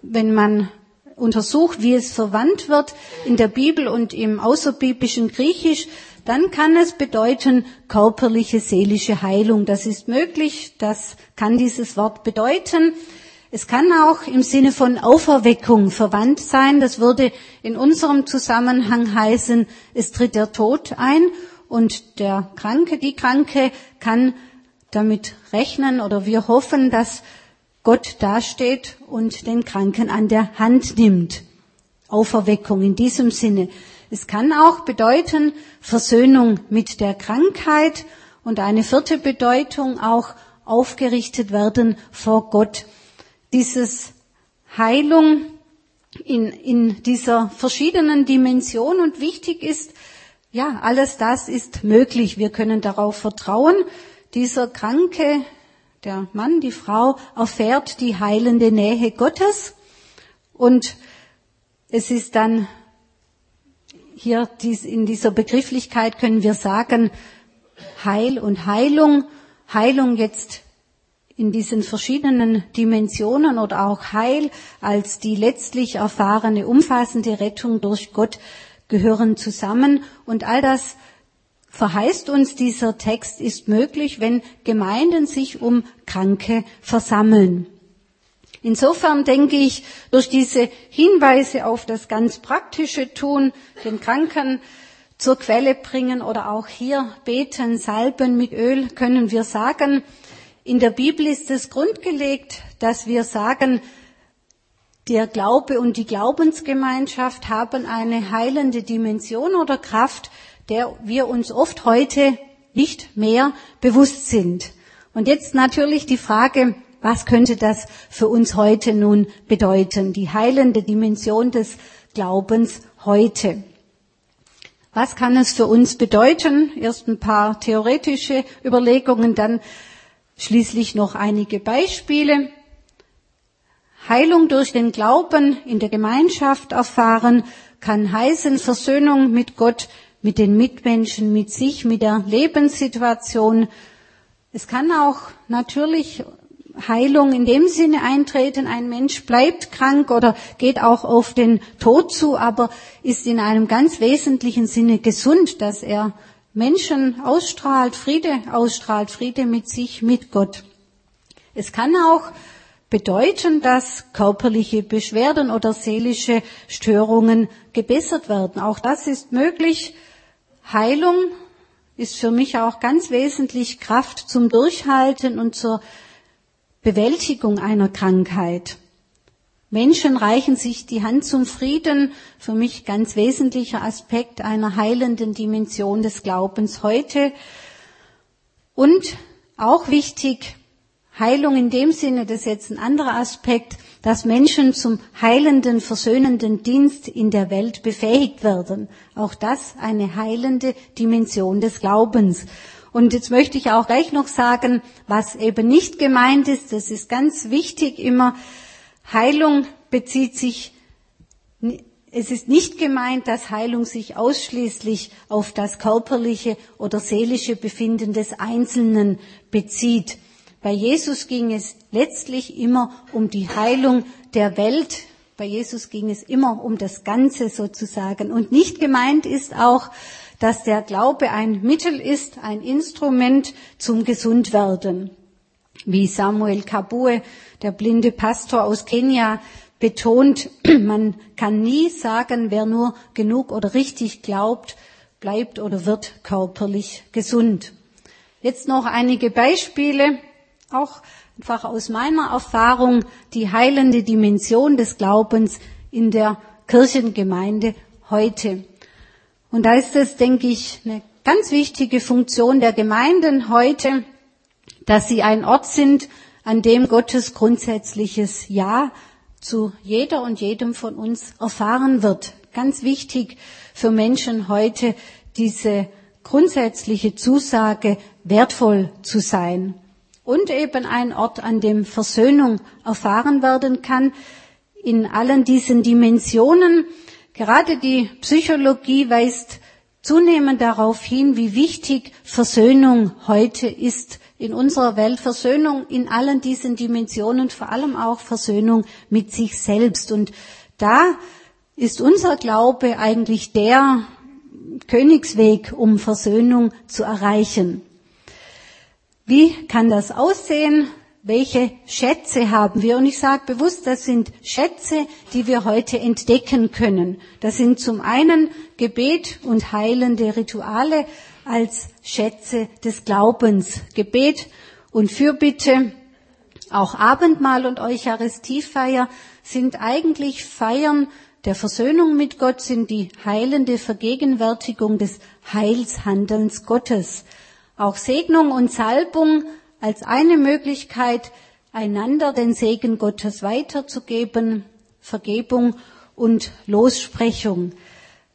wenn man untersucht, wie es verwandt wird in der Bibel und im außerbiblischen Griechisch, dann kann es bedeuten körperliche, seelische Heilung. Das ist möglich, das kann dieses Wort bedeuten. Es kann auch im Sinne von Auferweckung verwandt sein. Das würde in unserem Zusammenhang heißen, es tritt der Tod ein und der Kranke, die Kranke kann damit rechnen oder wir hoffen, dass Gott dasteht und den Kranken an der Hand nimmt. Auferweckung in diesem Sinne. Es kann auch bedeuten Versöhnung mit der Krankheit und eine vierte Bedeutung auch aufgerichtet werden vor Gott. Dieses Heilung in, in dieser verschiedenen Dimension und wichtig ist, ja, alles das ist möglich. Wir können darauf vertrauen. Dieser Kranke, der Mann, die Frau erfährt die heilende Nähe Gottes und es ist dann hier in dieser Begrifflichkeit können wir sagen Heil und Heilung. Heilung jetzt in diesen verschiedenen Dimensionen oder auch Heil als die letztlich erfahrene umfassende Rettung durch Gott gehören zusammen und all das verheißt uns dieser Text, ist möglich, wenn Gemeinden sich um Kranke versammeln. Insofern denke ich, durch diese Hinweise auf das ganz praktische Tun, den Kranken zur Quelle bringen oder auch hier beten, salben mit Öl, können wir sagen, in der Bibel ist es grundgelegt, dass wir sagen, der Glaube und die Glaubensgemeinschaft haben eine heilende Dimension oder Kraft, der wir uns oft heute nicht mehr bewusst sind. Und jetzt natürlich die Frage, was könnte das für uns heute nun bedeuten? Die heilende Dimension des Glaubens heute. Was kann es für uns bedeuten? Erst ein paar theoretische Überlegungen, dann schließlich noch einige Beispiele. Heilung durch den Glauben in der Gemeinschaft erfahren kann heißen Versöhnung mit Gott, mit den Mitmenschen, mit sich, mit der Lebenssituation. Es kann auch natürlich Heilung in dem Sinne eintreten, ein Mensch bleibt krank oder geht auch auf den Tod zu, aber ist in einem ganz wesentlichen Sinne gesund, dass er Menschen ausstrahlt, Friede ausstrahlt, Friede mit sich, mit Gott. Es kann auch bedeuten, dass körperliche Beschwerden oder seelische Störungen gebessert werden. Auch das ist möglich. Heilung ist für mich auch ganz wesentlich Kraft zum Durchhalten und zur Bewältigung einer Krankheit. Menschen reichen sich die Hand zum Frieden, für mich ganz wesentlicher Aspekt einer heilenden Dimension des Glaubens heute. Und auch wichtig, Heilung in dem Sinne, das ist jetzt ein anderer Aspekt, dass Menschen zum heilenden, versöhnenden Dienst in der Welt befähigt werden. Auch das eine heilende Dimension des Glaubens. Und jetzt möchte ich auch gleich noch sagen, was eben nicht gemeint ist. Das ist ganz wichtig immer. Heilung bezieht sich, es ist nicht gemeint, dass Heilung sich ausschließlich auf das körperliche oder seelische Befinden des Einzelnen bezieht. Bei Jesus ging es letztlich immer um die Heilung der Welt. Bei Jesus ging es immer um das Ganze sozusagen. Und nicht gemeint ist auch, dass der Glaube ein Mittel ist, ein Instrument zum Gesundwerden. Wie Samuel Kabue, der blinde Pastor aus Kenia, betont, man kann nie sagen, wer nur genug oder richtig glaubt, bleibt oder wird körperlich gesund. Jetzt noch einige Beispiele, auch einfach aus meiner Erfahrung, die heilende Dimension des Glaubens in der Kirchengemeinde heute. Und da ist es, denke ich, eine ganz wichtige Funktion der Gemeinden heute, dass sie ein Ort sind, an dem Gottes grundsätzliches Ja zu jeder und jedem von uns erfahren wird. Ganz wichtig für Menschen heute, diese grundsätzliche Zusage, wertvoll zu sein. Und eben ein Ort, an dem Versöhnung erfahren werden kann, in allen diesen Dimensionen, Gerade die Psychologie weist zunehmend darauf hin, wie wichtig Versöhnung heute ist in unserer Welt. Versöhnung in allen diesen Dimensionen, vor allem auch Versöhnung mit sich selbst. Und da ist unser Glaube eigentlich der Königsweg, um Versöhnung zu erreichen. Wie kann das aussehen? welche Schätze haben wir? Und ich sage bewusst, das sind Schätze, die wir heute entdecken können. Das sind zum einen Gebet und heilende Rituale als Schätze des Glaubens. Gebet und Fürbitte, auch Abendmahl und Eucharistiefeier sind eigentlich Feiern der Versöhnung mit Gott, sind die heilende Vergegenwärtigung des Heilshandelns Gottes. Auch Segnung und Salbung als eine Möglichkeit, einander den Segen Gottes weiterzugeben, Vergebung und Lossprechung.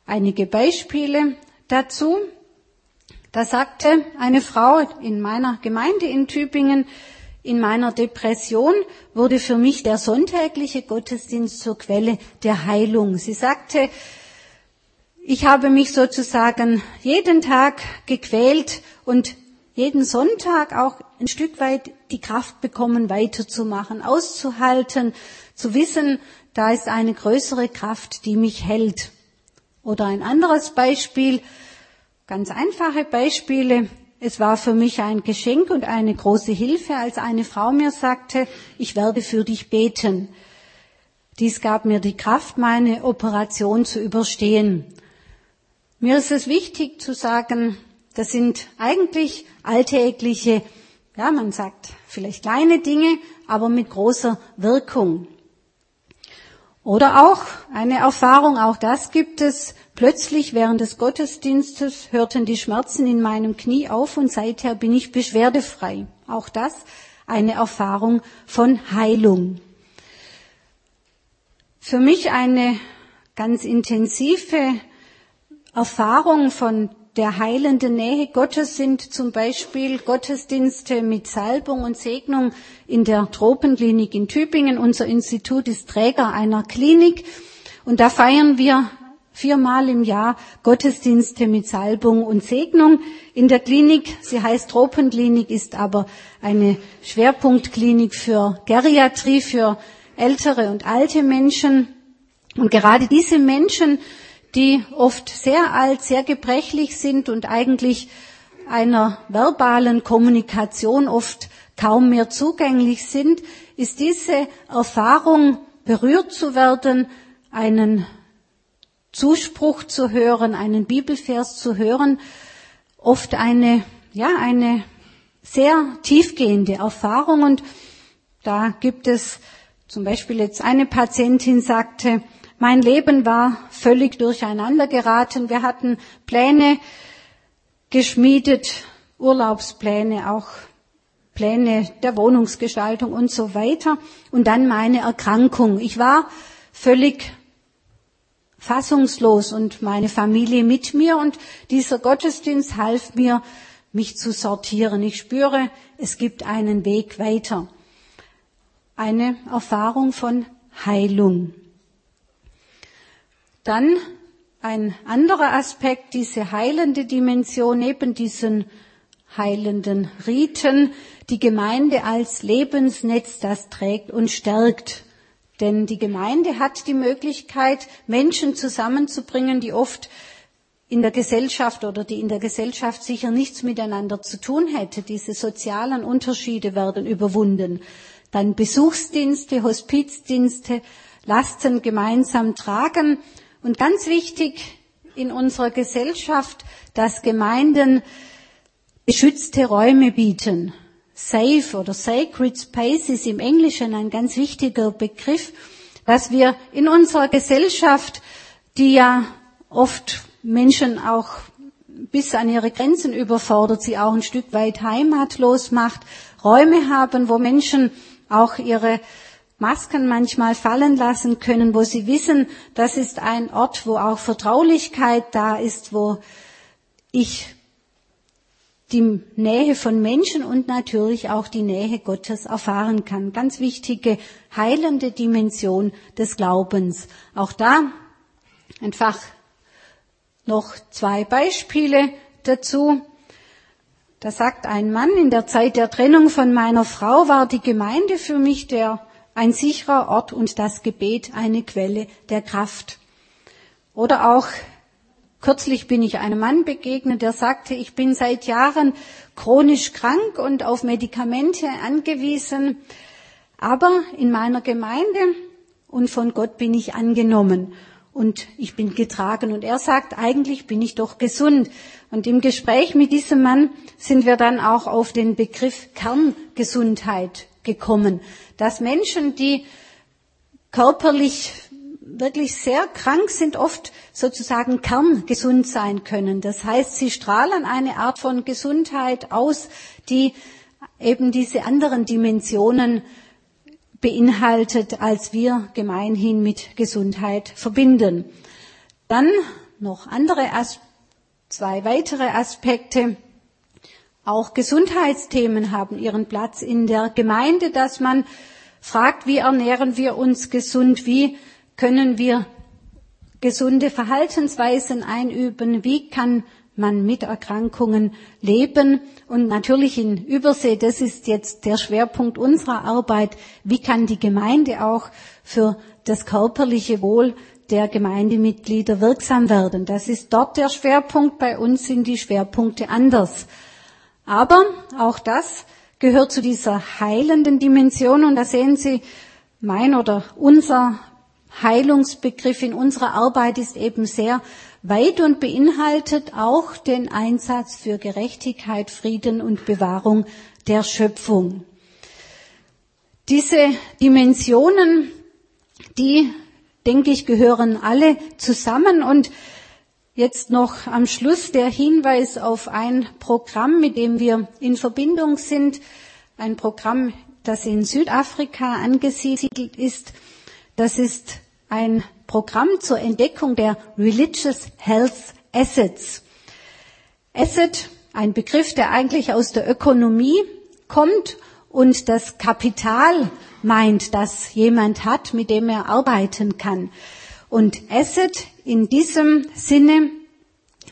Einige Beispiele dazu. Da sagte eine Frau in meiner Gemeinde in Tübingen, in meiner Depression wurde für mich der sonntägliche Gottesdienst zur Quelle der Heilung. Sie sagte, ich habe mich sozusagen jeden Tag gequält und jeden Sonntag auch ein Stück weit die Kraft bekommen, weiterzumachen, auszuhalten, zu wissen, da ist eine größere Kraft, die mich hält. Oder ein anderes Beispiel, ganz einfache Beispiele. Es war für mich ein Geschenk und eine große Hilfe, als eine Frau mir sagte, ich werde für dich beten. Dies gab mir die Kraft, meine Operation zu überstehen. Mir ist es wichtig zu sagen, das sind eigentlich alltägliche ja, man sagt vielleicht kleine Dinge, aber mit großer Wirkung. Oder auch eine Erfahrung, auch das gibt es. Plötzlich während des Gottesdienstes hörten die Schmerzen in meinem Knie auf und seither bin ich beschwerdefrei. Auch das eine Erfahrung von Heilung. Für mich eine ganz intensive Erfahrung von der heilenden Nähe Gottes sind zum Beispiel Gottesdienste mit Salbung und Segnung in der Tropenklinik in Tübingen. Unser Institut ist Träger einer Klinik und da feiern wir viermal im Jahr Gottesdienste mit Salbung und Segnung in der Klinik. Sie heißt Tropenklinik, ist aber eine Schwerpunktklinik für Geriatrie, für ältere und alte Menschen. Und gerade diese Menschen, die oft sehr alt, sehr gebrechlich sind und eigentlich einer verbalen Kommunikation oft kaum mehr zugänglich sind, ist diese Erfahrung, berührt zu werden, einen Zuspruch zu hören, einen Bibelvers zu hören, oft eine, ja, eine sehr tiefgehende Erfahrung. Und da gibt es zum Beispiel jetzt eine Patientin sagte, mein Leben war völlig durcheinander geraten. Wir hatten Pläne geschmiedet, Urlaubspläne, auch Pläne der Wohnungsgestaltung und so weiter. Und dann meine Erkrankung. Ich war völlig fassungslos und meine Familie mit mir und dieser Gottesdienst half mir, mich zu sortieren. Ich spüre, es gibt einen Weg weiter. Eine Erfahrung von Heilung. Dann ein anderer Aspekt, diese heilende Dimension neben diesen heilenden Riten, die Gemeinde als Lebensnetz, das trägt und stärkt. Denn die Gemeinde hat die Möglichkeit, Menschen zusammenzubringen, die oft in der Gesellschaft oder die in der Gesellschaft sicher nichts miteinander zu tun hätte. Diese sozialen Unterschiede werden überwunden. Dann Besuchsdienste, Hospizdienste, Lasten gemeinsam tragen. Und ganz wichtig in unserer Gesellschaft, dass Gemeinden geschützte Räume bieten. Safe oder Sacred Spaces im Englischen ein ganz wichtiger Begriff, dass wir in unserer Gesellschaft, die ja oft Menschen auch bis an ihre Grenzen überfordert, sie auch ein Stück weit heimatlos macht, Räume haben, wo Menschen auch ihre Masken manchmal fallen lassen können, wo sie wissen, das ist ein Ort, wo auch Vertraulichkeit da ist, wo ich die Nähe von Menschen und natürlich auch die Nähe Gottes erfahren kann. Ganz wichtige heilende Dimension des Glaubens. Auch da einfach noch zwei Beispiele dazu. Da sagt ein Mann, in der Zeit der Trennung von meiner Frau war die Gemeinde für mich der, ein sicherer Ort und das Gebet eine Quelle der Kraft. Oder auch Kürzlich bin ich einem Mann begegnet, der sagte, ich bin seit Jahren chronisch krank und auf Medikamente angewiesen, aber in meiner Gemeinde und von Gott bin ich angenommen und ich bin getragen. Und er sagt, eigentlich bin ich doch gesund. Und im Gespräch mit diesem Mann sind wir dann auch auf den Begriff Kerngesundheit gekommen, dass Menschen, die körperlich wirklich sehr krank sind, oft sozusagen kerngesund sein können. Das heißt, sie strahlen eine Art von Gesundheit aus, die eben diese anderen Dimensionen beinhaltet, als wir gemeinhin mit Gesundheit verbinden. Dann noch andere, zwei weitere Aspekte. Auch Gesundheitsthemen haben ihren Platz in der Gemeinde, dass man fragt, wie ernähren wir uns gesund, wie können wir gesunde Verhaltensweisen einüben? Wie kann man mit Erkrankungen leben? Und natürlich in Übersee, das ist jetzt der Schwerpunkt unserer Arbeit. Wie kann die Gemeinde auch für das körperliche Wohl der Gemeindemitglieder wirksam werden? Das ist dort der Schwerpunkt. Bei uns sind die Schwerpunkte anders. Aber auch das gehört zu dieser heilenden Dimension. Und da sehen Sie, mein oder unser Heilungsbegriff in unserer Arbeit ist eben sehr weit und beinhaltet auch den Einsatz für Gerechtigkeit, Frieden und Bewahrung der Schöpfung. Diese Dimensionen, die, denke ich, gehören alle zusammen und Jetzt noch am Schluss der Hinweis auf ein Programm, mit dem wir in Verbindung sind. Ein Programm, das in Südafrika angesiedelt ist. Das ist ein Programm zur Entdeckung der Religious Health Assets. Asset, ein Begriff, der eigentlich aus der Ökonomie kommt und das Kapital meint, das jemand hat, mit dem er arbeiten kann. Und Asset in diesem Sinne,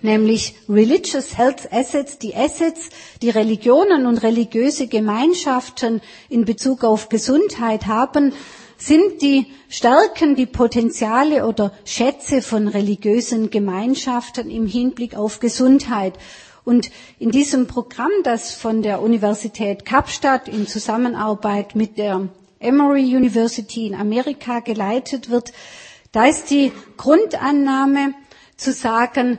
nämlich Religious Health Assets, die Assets, die Religionen und religiöse Gemeinschaften in Bezug auf Gesundheit haben, sind die Stärken, die Potenziale oder Schätze von religiösen Gemeinschaften im Hinblick auf Gesundheit. Und in diesem Programm, das von der Universität Kapstadt in Zusammenarbeit mit der Emory University in Amerika geleitet wird, da ist die Grundannahme zu sagen,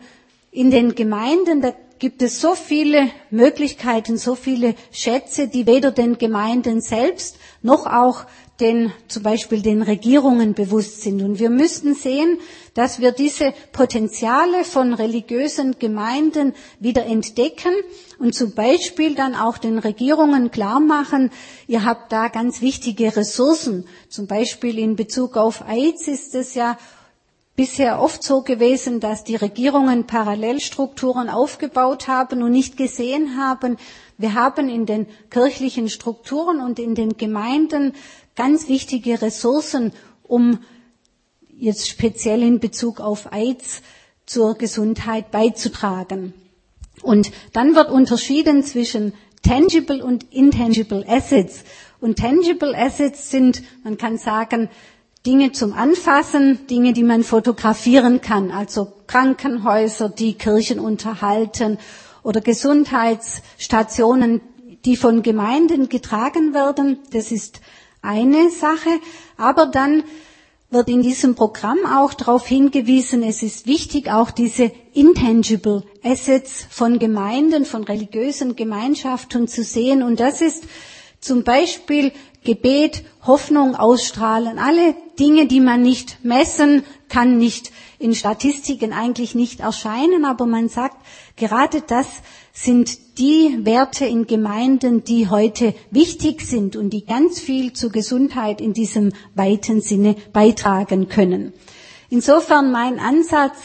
in den Gemeinden, da gibt es so viele Möglichkeiten, so viele Schätze, die weder den Gemeinden selbst noch auch den, zum Beispiel den Regierungen bewusst sind. Und wir müssten sehen, dass wir diese Potenziale von religiösen Gemeinden wieder entdecken und zum Beispiel dann auch den Regierungen klar machen, ihr habt da ganz wichtige Ressourcen. Zum Beispiel in Bezug auf AIDS ist es ja bisher oft so gewesen, dass die Regierungen Parallelstrukturen aufgebaut haben und nicht gesehen haben, wir haben in den kirchlichen Strukturen und in den Gemeinden ganz wichtige Ressourcen, um jetzt speziell in Bezug auf AIDS zur Gesundheit beizutragen. Und dann wird unterschieden zwischen tangible und intangible Assets. Und tangible Assets sind, man kann sagen, Dinge zum Anfassen, Dinge, die man fotografieren kann, also Krankenhäuser, die Kirchen unterhalten oder Gesundheitsstationen, die von Gemeinden getragen werden. Das ist eine Sache, aber dann wird in diesem Programm auch darauf hingewiesen, es ist wichtig, auch diese intangible Assets von Gemeinden, von religiösen Gemeinschaften zu sehen. Und das ist zum Beispiel Gebet, Hoffnung ausstrahlen, alle Dinge, die man nicht messen kann, nicht in Statistiken eigentlich nicht erscheinen, aber man sagt, gerade das sind die Werte in Gemeinden, die heute wichtig sind und die ganz viel zur Gesundheit in diesem weiten Sinne beitragen können. Insofern mein Ansatz,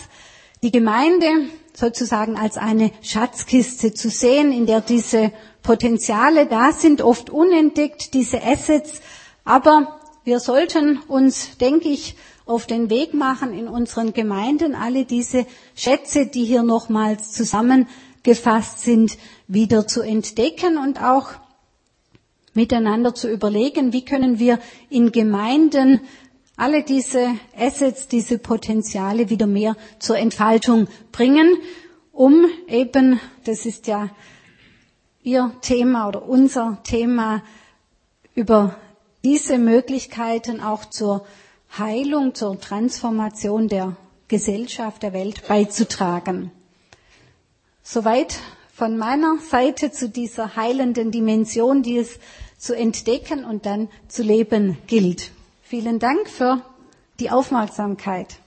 die Gemeinde sozusagen als eine Schatzkiste zu sehen, in der diese Potenziale da sind, oft unentdeckt, diese Assets, aber wir sollten uns, denke ich, auf den Weg machen, in unseren Gemeinden alle diese Schätze, die hier nochmals zusammen gefasst sind, wieder zu entdecken und auch miteinander zu überlegen, wie können wir in Gemeinden alle diese Assets, diese Potenziale wieder mehr zur Entfaltung bringen, um eben, das ist ja Ihr Thema oder unser Thema, über diese Möglichkeiten auch zur Heilung, zur Transformation der Gesellschaft, der Welt beizutragen. Soweit von meiner Seite zu dieser heilenden Dimension, die es zu entdecken und dann zu leben gilt. Vielen Dank für die Aufmerksamkeit.